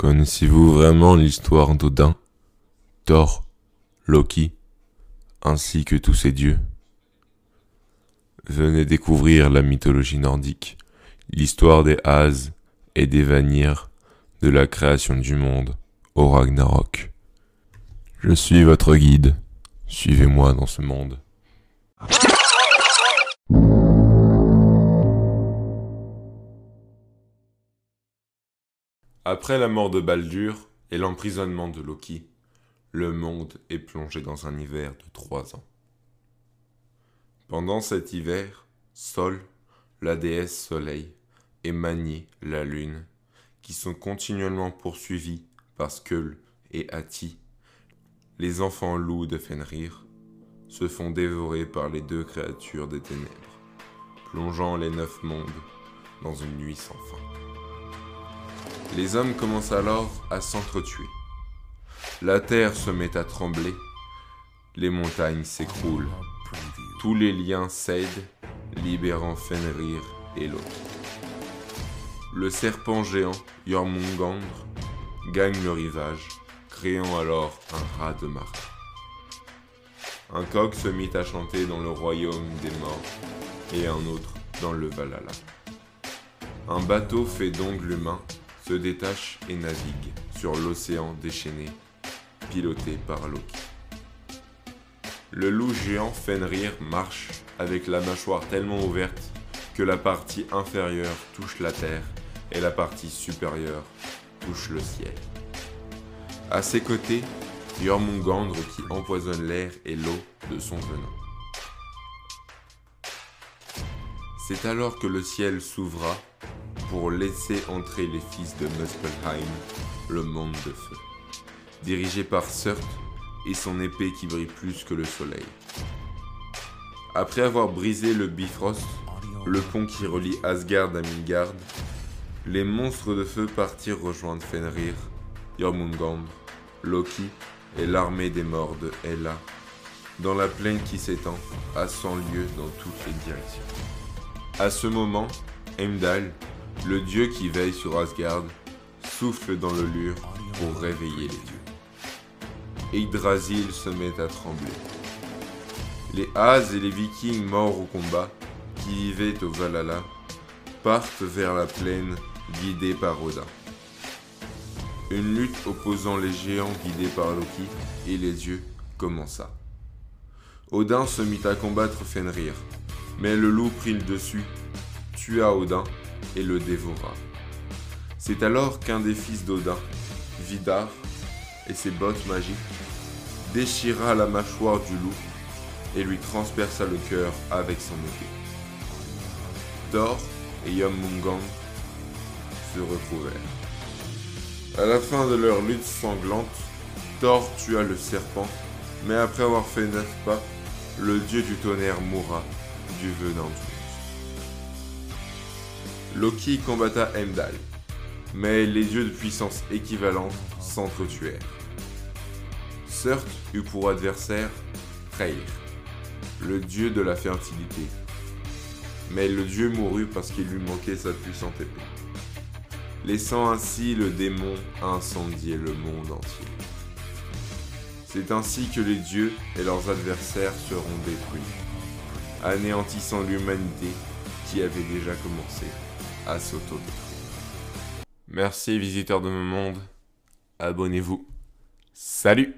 Connaissez-vous vraiment l'histoire d'Odin, Thor, Loki, ainsi que tous ces dieux Venez découvrir la mythologie nordique, l'histoire des As et des Vanir, de la création du monde au Ragnarok. Je suis votre guide, suivez-moi dans ce monde. Après la mort de Baldur et l'emprisonnement de Loki, le monde est plongé dans un hiver de trois ans. Pendant cet hiver, Sol, la déesse Soleil, et Mani, la lune, qui sont continuellement poursuivis par Skull et Ati, les enfants loups de Fenrir, se font dévorer par les deux créatures des ténèbres, plongeant les neuf mondes dans une nuit sans fin. Les hommes commencent alors à s'entretuer. La terre se met à trembler, les montagnes s'écroulent, tous les liens cèdent, libérant Fenrir et l'autre. Le serpent géant, Jormungandr, gagne le rivage, créant alors un rat de marée. Un coq se mit à chanter dans le royaume des morts et un autre dans le Valhalla. Un bateau fait d'ongles humains se détache et navigue sur l'océan déchaîné, piloté par Loki. Le loup géant Fenrir marche avec la mâchoire tellement ouverte que la partie inférieure touche la terre et la partie supérieure touche le ciel. À ses côtés, Jormungandr qui empoisonne l'air et l'eau de son venin. C'est alors que le ciel s'ouvra pour laisser entrer les fils de Muspelheim, le monde de feu, dirigé par Surt et son épée qui brille plus que le soleil. Après avoir brisé le Bifrost, le pont qui relie Asgard à Midgard, les monstres de feu partirent rejoindre Fenrir, Jormungandr, Loki et l'armée des morts de Hela, dans la plaine qui s'étend à 100 lieues dans toutes les directions. À ce moment, Heimdall, le dieu qui veille sur Asgard, souffle dans le lure pour réveiller les dieux. Yggdrasil se met à trembler. Les As et les Vikings morts au combat, qui vivaient au Valhalla, partent vers la plaine guidés par Odin. Une lutte opposant les géants guidés par Loki et les dieux commença. Odin se mit à combattre Fenrir, mais le loup prit le dessus, tua Odin et le dévora. C'est alors qu'un des fils d'Odin, Vidar, et ses bottes magiques, déchira la mâchoire du loup et lui transperça le cœur avec son épée. Thor et Yomungand se retrouvèrent. À la fin de leur lutte sanglante, Thor tua le serpent, mais après avoir fait neuf pas, le dieu du tonnerre mourra du venin Loki combatta Heimdall, mais les dieux de puissance équivalente s'entretuèrent. Surt eut pour adversaire Freyr, le dieu de la fertilité, mais le dieu mourut parce qu'il lui manquait sa puissante épée laissant ainsi le démon incendier le monde entier. C'est ainsi que les dieux et leurs adversaires seront détruits, anéantissant l'humanité qui avait déjà commencé Merci visiteurs de mon monde, abonnez-vous. Salut